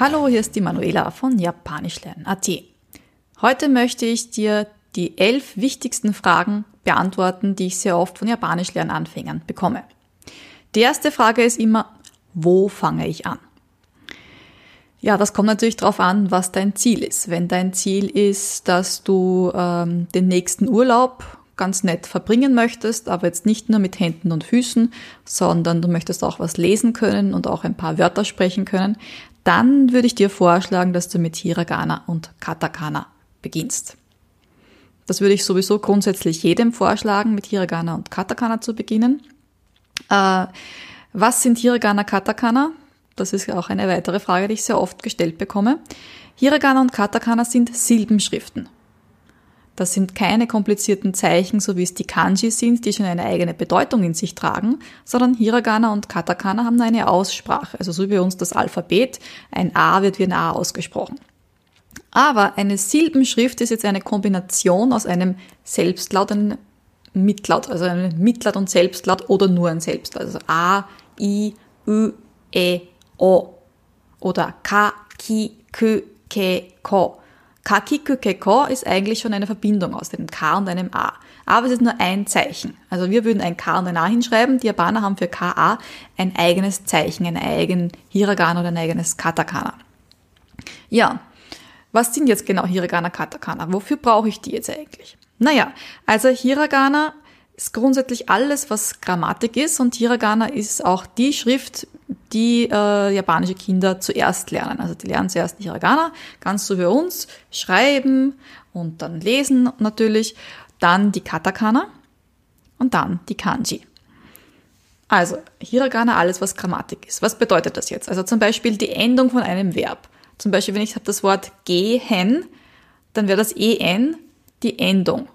Hallo, hier ist die Manuela von japanischlernen.at. Heute möchte ich dir die elf wichtigsten Fragen beantworten, die ich sehr oft von Japanischlernanfängern bekomme. Die erste Frage ist immer, wo fange ich an? Ja, das kommt natürlich darauf an, was dein Ziel ist. Wenn dein Ziel ist, dass du ähm, den nächsten Urlaub ganz nett verbringen möchtest, aber jetzt nicht nur mit Händen und Füßen, sondern du möchtest auch was lesen können und auch ein paar Wörter sprechen können, dann würde ich dir vorschlagen, dass du mit Hiragana und Katakana beginnst. Das würde ich sowieso grundsätzlich jedem vorschlagen, mit Hiragana und Katakana zu beginnen. Äh, was sind Hiragana, Katakana? Das ist auch eine weitere Frage, die ich sehr oft gestellt bekomme. Hiragana und Katakana sind Silbenschriften. Das sind keine komplizierten Zeichen, so wie es die Kanji sind, die schon eine eigene Bedeutung in sich tragen, sondern Hiragana und Katakana haben eine Aussprache, also so wie uns das Alphabet. Ein A wird wie ein A ausgesprochen. Aber eine Silbenschrift ist jetzt eine Kombination aus einem Selbstlaut, einem Mitlaut, also einem Mitlaut und Selbstlaut oder nur ein Selbstlaut. Also A, I, Ü, E, O. Oder K, Ki, Kü, Ke, Ko. Kakikukeko ist eigentlich schon eine Verbindung aus einem K und einem A. Aber es ist nur ein Zeichen. Also wir würden ein K und ein A hinschreiben. Die Japaner haben für KA ein eigenes Zeichen, ein eigen Hiragana oder ein eigenes Katakana. Ja, was sind jetzt genau Hiragana, Katakana? Wofür brauche ich die jetzt eigentlich? Naja, also Hiragana ist grundsätzlich alles, was Grammatik ist und Hiragana ist auch die Schrift, die äh, japanische Kinder zuerst lernen. Also die lernen zuerst Hiragana, ganz so wie uns, schreiben und dann lesen natürlich, dann die Katakana und dann die Kanji. Also Hiragana, alles was Grammatik ist. Was bedeutet das jetzt? Also zum Beispiel die Endung von einem Verb. Zum Beispiel, wenn ich habe das Wort gehen, dann wäre das en die Endung.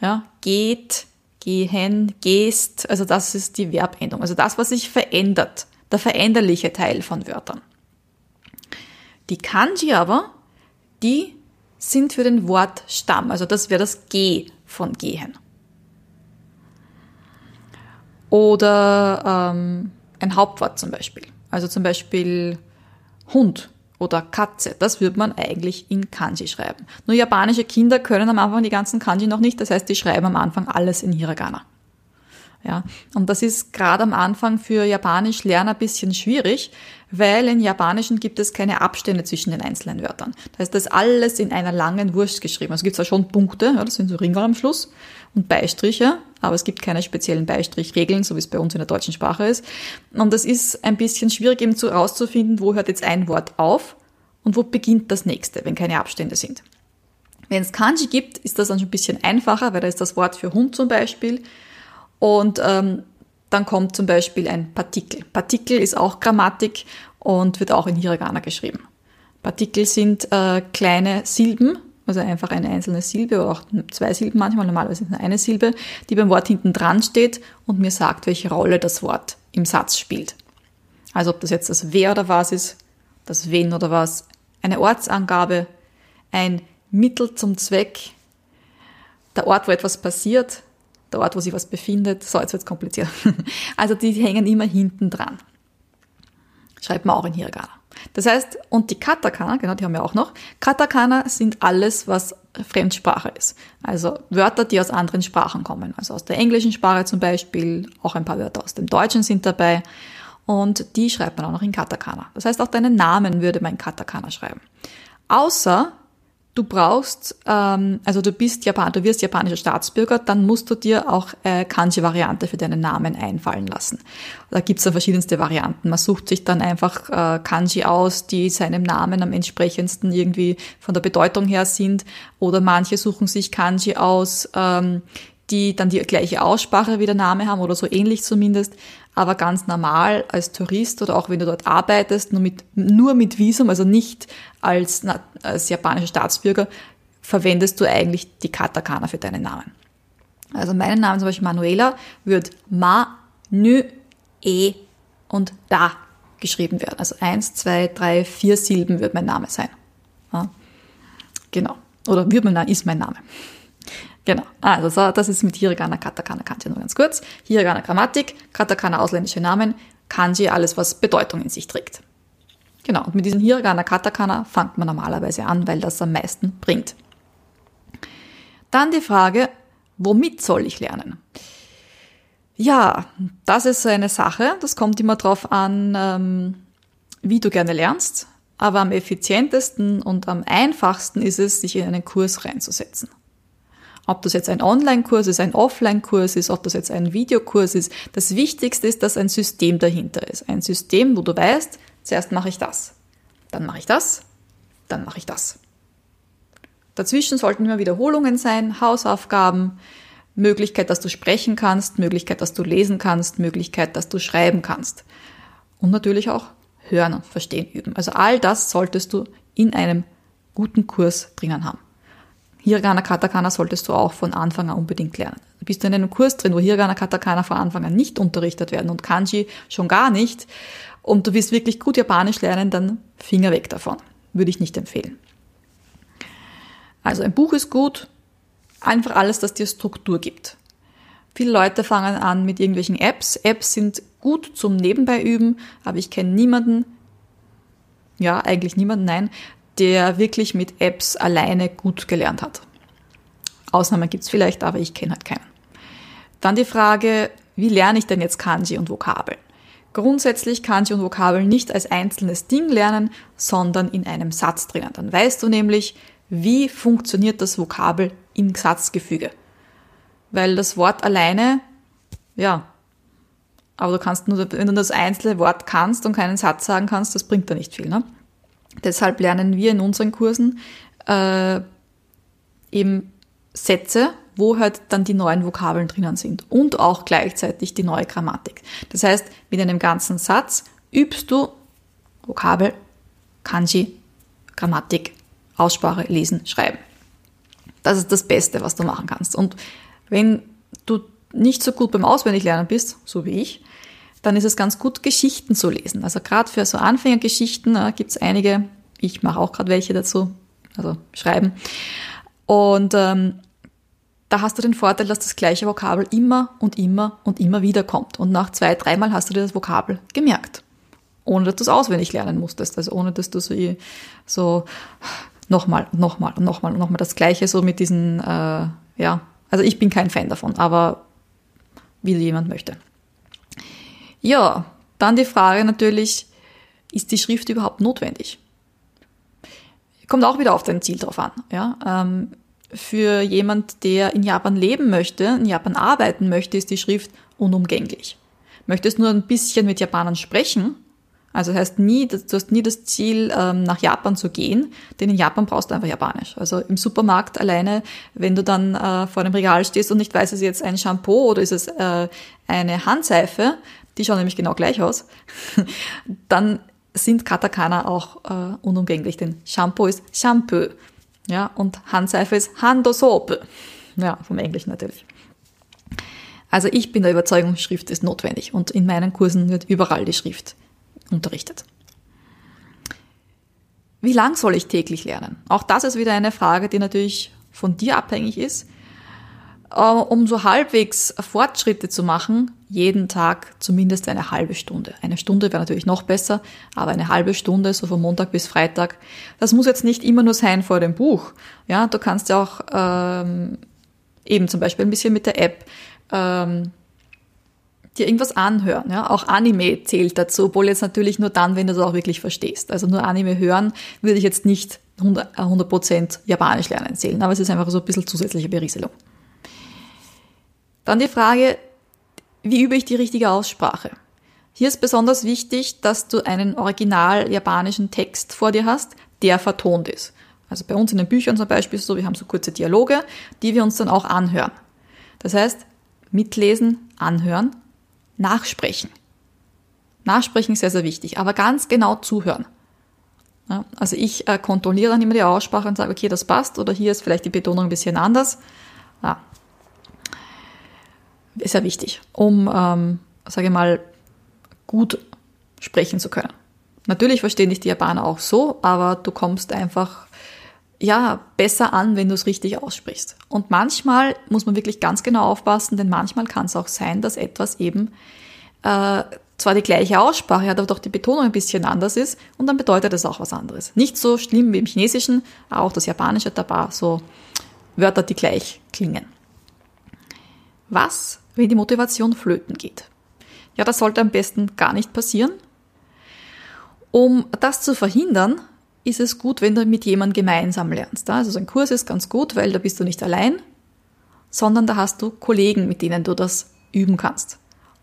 Ja, geht, gehen, gehst, also das ist die Verbendung. Also das, was sich verändert der veränderliche Teil von Wörtern. Die Kanji aber, die sind für den Wortstamm, also das wäre das G von gehen. Oder ähm, ein Hauptwort zum Beispiel. Also zum Beispiel Hund oder Katze. Das würde man eigentlich in Kanji schreiben. Nur japanische Kinder können am Anfang die ganzen Kanji noch nicht, das heißt, die schreiben am Anfang alles in Hiragana. Ja, und das ist gerade am Anfang für Japanisch lernen ein bisschen schwierig, weil in Japanischen gibt es keine Abstände zwischen den einzelnen Wörtern. Da ist das alles in einer langen Wurst geschrieben. Also es gibt zwar schon Punkte, ja, das sind so Ringe am Schluss und Beistriche, aber es gibt keine speziellen Beistrichregeln, so wie es bei uns in der deutschen Sprache ist. Und das ist ein bisschen schwierig eben zu rauszufinden, wo hört jetzt ein Wort auf und wo beginnt das nächste, wenn keine Abstände sind. Wenn es Kanji gibt, ist das dann schon ein bisschen einfacher, weil da ist das Wort für Hund zum Beispiel und ähm, dann kommt zum Beispiel ein Partikel. Partikel ist auch Grammatik und wird auch in Hiragana geschrieben. Partikel sind äh, kleine Silben, also einfach eine einzelne Silbe oder auch zwei Silben manchmal, normalerweise nur eine Silbe, die beim Wort hinten dran steht und mir sagt, welche Rolle das Wort im Satz spielt. Also ob das jetzt das Wer oder was ist, das Wen oder was, eine Ortsangabe, ein Mittel zum Zweck, der Ort, wo etwas passiert, der Ort, wo sich was befindet. So, jetzt wird's kompliziert. Also die hängen immer hinten dran. Schreibt man auch in Hiragana. Das heißt, und die Katakana, genau, die haben wir auch noch. Katakana sind alles, was Fremdsprache ist. Also Wörter, die aus anderen Sprachen kommen. Also aus der englischen Sprache zum Beispiel, auch ein paar Wörter aus dem Deutschen sind dabei. Und die schreibt man auch noch in Katakana. Das heißt, auch deinen Namen würde man in Katakana schreiben. Außer du brauchst, ähm, also du bist Japan, du wirst japanischer Staatsbürger, dann musst du dir auch äh, Kanji-Variante für deinen Namen einfallen lassen. Da gibt's ja verschiedenste Varianten. Man sucht sich dann einfach äh, Kanji aus, die seinem Namen am entsprechendsten irgendwie von der Bedeutung her sind. Oder manche suchen sich Kanji aus, ähm, die dann die gleiche Aussprache wie der Name haben oder so ähnlich zumindest aber ganz normal als Tourist oder auch wenn du dort arbeitest, nur mit, nur mit Visum, also nicht als, als japanischer Staatsbürger, verwendest du eigentlich die Katakana für deinen Namen. Also mein Name zum Beispiel Manuela wird Ma, Nü, E und Da geschrieben werden. Also eins, zwei, drei, vier Silben wird mein Name sein. Ja, genau. Oder wird mein Name, ist mein Name. Genau. Also so, das ist mit Hiragana, Katakana, Kanji nur ganz kurz. Hiragana Grammatik, Katakana ausländische Namen, Kanji alles, was Bedeutung in sich trägt. Genau, und mit diesen Hiragana, Katakana fängt man normalerweise an, weil das am meisten bringt. Dann die Frage, womit soll ich lernen? Ja, das ist so eine Sache. Das kommt immer darauf an, ähm, wie du gerne lernst. Aber am effizientesten und am einfachsten ist es, sich in einen Kurs reinzusetzen. Ob das jetzt ein Online-Kurs ist, ein Offline-Kurs ist, ob das jetzt ein Videokurs ist. Das Wichtigste ist, dass ein System dahinter ist. Ein System, wo du weißt, zuerst mache ich das, dann mache ich das, dann mache ich das. Dazwischen sollten immer Wiederholungen sein, Hausaufgaben, Möglichkeit, dass du sprechen kannst, Möglichkeit, dass du lesen kannst, Möglichkeit, dass du schreiben kannst. Und natürlich auch hören und verstehen üben. Also all das solltest du in einem guten Kurs drinnen haben. Hiragana Katakana solltest du auch von Anfang an unbedingt lernen. Bist du in einem Kurs drin, wo Hiragana Katakana von Anfang an nicht unterrichtet werden und Kanji schon gar nicht und du willst wirklich gut Japanisch lernen, dann Finger weg davon. Würde ich nicht empfehlen. Also ein Buch ist gut, einfach alles, das dir Struktur gibt. Viele Leute fangen an mit irgendwelchen Apps. Apps sind gut zum Nebenbei üben, aber ich kenne niemanden, ja, eigentlich niemanden, nein, der wirklich mit Apps alleine gut gelernt hat. Ausnahmen gibt's vielleicht, aber ich kenne halt keinen. Dann die Frage, wie lerne ich denn jetzt Kanji und Vokabeln? Grundsätzlich Kanji und Vokabeln nicht als einzelnes Ding lernen, sondern in einem Satz drinnen. Dann weißt du nämlich, wie funktioniert das Vokabel im Satzgefüge. Weil das Wort alleine, ja, aber du kannst nur, wenn du das einzelne Wort kannst und keinen Satz sagen kannst, das bringt da nicht viel. Ne? Deshalb lernen wir in unseren Kursen äh, eben Sätze, wo halt dann die neuen Vokabeln drinnen sind und auch gleichzeitig die neue Grammatik. Das heißt, mit einem ganzen Satz übst du Vokabel, Kanji, Grammatik, Aussprache, Lesen, Schreiben. Das ist das Beste, was du machen kannst. Und wenn du nicht so gut beim Auswendiglernen bist, so wie ich, dann ist es ganz gut, Geschichten zu lesen. Also gerade für so Anfängergeschichten äh, gibt es einige, ich mache auch gerade welche dazu, also schreiben. Und ähm, da hast du den Vorteil, dass das gleiche Vokabel immer und immer und immer wieder kommt. Und nach zwei, dreimal hast du dir das Vokabel gemerkt. Ohne dass du es auswendig lernen musstest. Also ohne dass du so, so nochmal, nochmal und nochmal und nochmal das Gleiche so mit diesen, äh, ja, also ich bin kein Fan davon, aber wie jemand möchte. Ja, dann die Frage natürlich, ist die Schrift überhaupt notwendig? Kommt auch wieder auf dein Ziel drauf an. Ja? Ähm, für jemand, der in Japan leben möchte, in Japan arbeiten möchte, ist die Schrift unumgänglich. Möchtest nur ein bisschen mit Japanern sprechen, also das heißt nie, du hast nie das Ziel, ähm, nach Japan zu gehen, denn in Japan brauchst du einfach Japanisch. Also im Supermarkt alleine, wenn du dann äh, vor dem Regal stehst und nicht weißt, ist es jetzt ein Shampoo oder ist es äh, eine Handseife, die schauen nämlich genau gleich aus, dann sind Katakana auch äh, unumgänglich, denn Shampoo ist Shampoo, ja, und Handseife ist Handosope, ja, vom Englischen natürlich. Also ich bin der Überzeugung, Schrift ist notwendig und in meinen Kursen wird überall die Schrift unterrichtet. Wie lang soll ich täglich lernen? Auch das ist wieder eine Frage, die natürlich von dir abhängig ist. Äh, um so halbwegs Fortschritte zu machen, jeden Tag zumindest eine halbe Stunde. Eine Stunde wäre natürlich noch besser, aber eine halbe Stunde, so von Montag bis Freitag. Das muss jetzt nicht immer nur sein vor dem Buch. Ja, du kannst ja auch ähm, eben zum Beispiel ein bisschen mit der App ähm, dir irgendwas anhören. Ja? Auch Anime zählt dazu, obwohl jetzt natürlich nur dann, wenn du es auch wirklich verstehst. Also nur Anime hören würde ich jetzt nicht 100%, äh, Japanisch lernen zählen, aber es ist einfach so ein bisschen zusätzliche Berieselung. Dann die Frage, wie übe ich die richtige Aussprache? Hier ist besonders wichtig, dass du einen original japanischen Text vor dir hast, der vertont ist. Also bei uns in den Büchern zum Beispiel so, wir haben so kurze Dialoge, die wir uns dann auch anhören. Das heißt, mitlesen, anhören Nachsprechen. Nachsprechen ist sehr, sehr wichtig, aber ganz genau zuhören. Ja, also ich äh, kontrolliere dann immer die Aussprache und sage, okay, das passt oder hier ist vielleicht die Betonung ein bisschen anders. Ja. Ist ja wichtig, um, ähm, sage ich mal, gut sprechen zu können. Natürlich verstehen dich die Japaner auch so, aber du kommst einfach ja, besser an, wenn du es richtig aussprichst. Und manchmal muss man wirklich ganz genau aufpassen, denn manchmal kann es auch sein, dass etwas eben äh, zwar die gleiche Aussprache hat, aber doch die Betonung ein bisschen anders ist und dann bedeutet es auch was anderes. Nicht so schlimm wie im Chinesischen, auch das Japanische hat ein so Wörter, die gleich klingen. Was, wenn die Motivation flöten geht? Ja, das sollte am besten gar nicht passieren. Um das zu verhindern, ist es gut, wenn du mit jemandem gemeinsam lernst. Also so ein Kurs ist ganz gut, weil da bist du nicht allein, sondern da hast du Kollegen, mit denen du das üben kannst.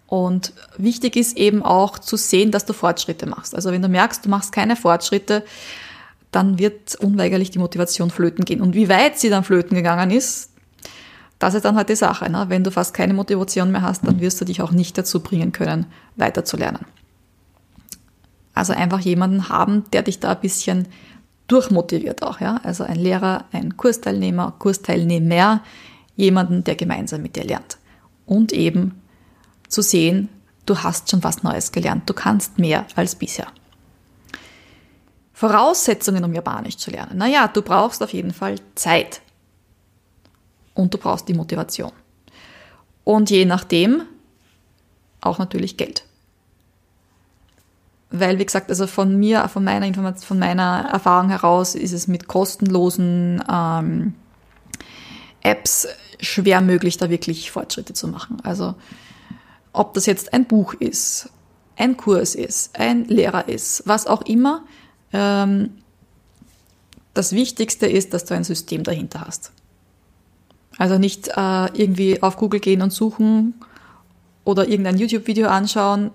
Und wichtig ist eben auch zu sehen, dass du Fortschritte machst. Also wenn du merkst, du machst keine Fortschritte, dann wird unweigerlich die Motivation flöten gehen. Und wie weit sie dann flöten gegangen ist, das ist dann halt die Sache. Ne? Wenn du fast keine Motivation mehr hast, dann wirst du dich auch nicht dazu bringen können, weiterzulernen. Also einfach jemanden haben, der dich da ein bisschen durchmotiviert auch. Ja? Also ein Lehrer, ein Kursteilnehmer, Kursteilnehmer, jemanden, der gemeinsam mit dir lernt. Und eben zu sehen, du hast schon was Neues gelernt, du kannst mehr als bisher. Voraussetzungen, um Japanisch zu lernen. Naja, du brauchst auf jeden Fall Zeit. Und du brauchst die Motivation. Und je nachdem auch natürlich Geld. Weil, wie gesagt, also von mir, von meiner Information, von meiner Erfahrung heraus ist es mit kostenlosen ähm, Apps schwer möglich, da wirklich Fortschritte zu machen. Also ob das jetzt ein Buch ist, ein Kurs ist, ein Lehrer ist, was auch immer. Ähm, das Wichtigste ist, dass du ein System dahinter hast. Also nicht äh, irgendwie auf Google gehen und suchen oder irgendein YouTube-Video anschauen.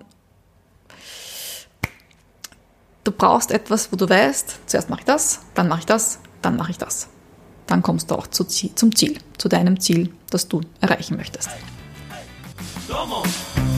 Du brauchst etwas, wo du weißt, zuerst mache ich das, dann mache ich das, dann mache ich das. Dann kommst du auch zu, zum Ziel, zu deinem Ziel, das du erreichen möchtest. Hey, hey.